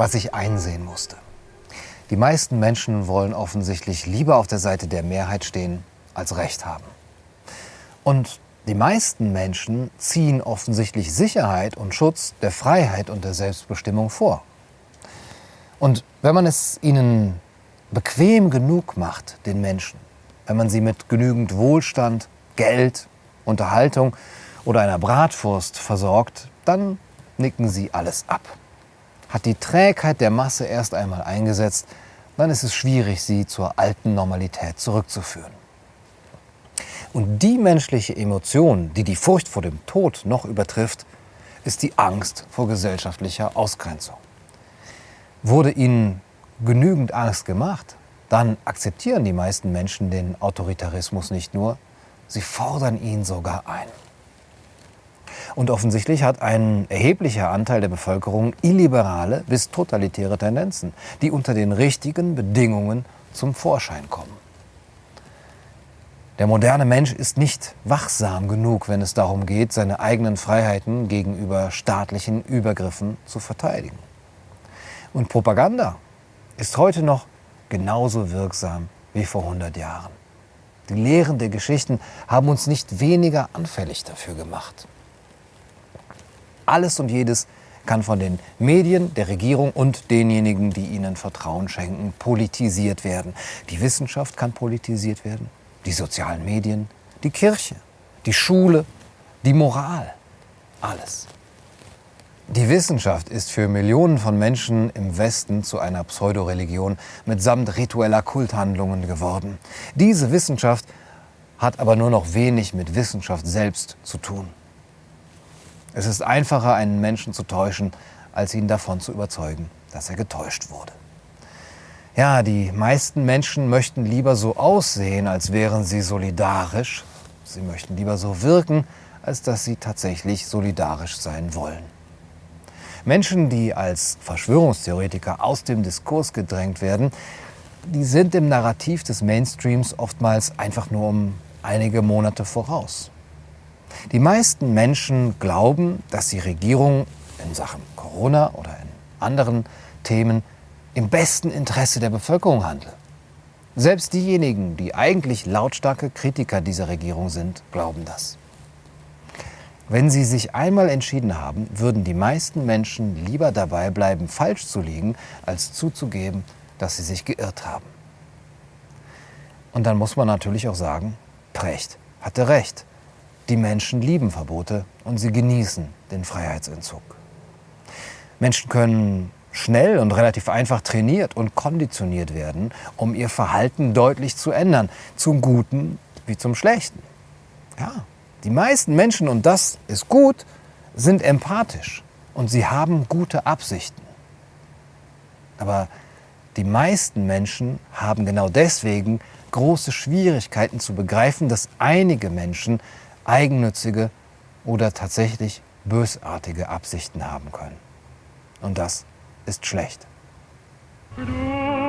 was ich einsehen musste. Die meisten Menschen wollen offensichtlich lieber auf der Seite der Mehrheit stehen, als Recht haben. Und die meisten Menschen ziehen offensichtlich Sicherheit und Schutz der Freiheit und der Selbstbestimmung vor. Und wenn man es ihnen bequem genug macht, den Menschen, wenn man sie mit genügend Wohlstand, Geld, Unterhaltung oder einer Bratwurst versorgt, dann nicken sie alles ab. Hat die Trägheit der Masse erst einmal eingesetzt, dann ist es schwierig, sie zur alten Normalität zurückzuführen. Und die menschliche Emotion, die die Furcht vor dem Tod noch übertrifft, ist die Angst vor gesellschaftlicher Ausgrenzung. Wurde ihnen genügend Angst gemacht, dann akzeptieren die meisten Menschen den Autoritarismus nicht nur, sie fordern ihn sogar ein. Und offensichtlich hat ein erheblicher Anteil der Bevölkerung illiberale bis totalitäre Tendenzen, die unter den richtigen Bedingungen zum Vorschein kommen. Der moderne Mensch ist nicht wachsam genug, wenn es darum geht, seine eigenen Freiheiten gegenüber staatlichen Übergriffen zu verteidigen. Und Propaganda ist heute noch genauso wirksam wie vor 100 Jahren. Die Lehren der Geschichten haben uns nicht weniger anfällig dafür gemacht. Alles und jedes kann von den Medien, der Regierung und denjenigen, die ihnen Vertrauen schenken, politisiert werden. Die Wissenschaft kann politisiert werden, die sozialen Medien, die Kirche, die Schule, die Moral, alles. Die Wissenschaft ist für Millionen von Menschen im Westen zu einer Pseudoreligion mitsamt ritueller Kulthandlungen geworden. Diese Wissenschaft hat aber nur noch wenig mit Wissenschaft selbst zu tun. Es ist einfacher, einen Menschen zu täuschen, als ihn davon zu überzeugen, dass er getäuscht wurde. Ja, die meisten Menschen möchten lieber so aussehen, als wären sie solidarisch. Sie möchten lieber so wirken, als dass sie tatsächlich solidarisch sein wollen. Menschen, die als Verschwörungstheoretiker aus dem Diskurs gedrängt werden, die sind im Narrativ des Mainstreams oftmals einfach nur um einige Monate voraus. Die meisten Menschen glauben, dass die Regierung in Sachen Corona oder in anderen Themen im besten Interesse der Bevölkerung handelt. Selbst diejenigen, die eigentlich lautstarke Kritiker dieser Regierung sind, glauben das. Wenn sie sich einmal entschieden haben, würden die meisten Menschen lieber dabei bleiben, falsch zu liegen, als zuzugeben, dass sie sich geirrt haben. Und dann muss man natürlich auch sagen, Precht hatte recht. Die Menschen lieben Verbote und sie genießen den Freiheitsentzug. Menschen können schnell und relativ einfach trainiert und konditioniert werden, um ihr Verhalten deutlich zu ändern, zum Guten wie zum Schlechten. Ja, die meisten Menschen, und das ist gut, sind empathisch und sie haben gute Absichten. Aber die meisten Menschen haben genau deswegen große Schwierigkeiten zu begreifen, dass einige Menschen eigennützige oder tatsächlich bösartige Absichten haben können. Und das ist schlecht. Du,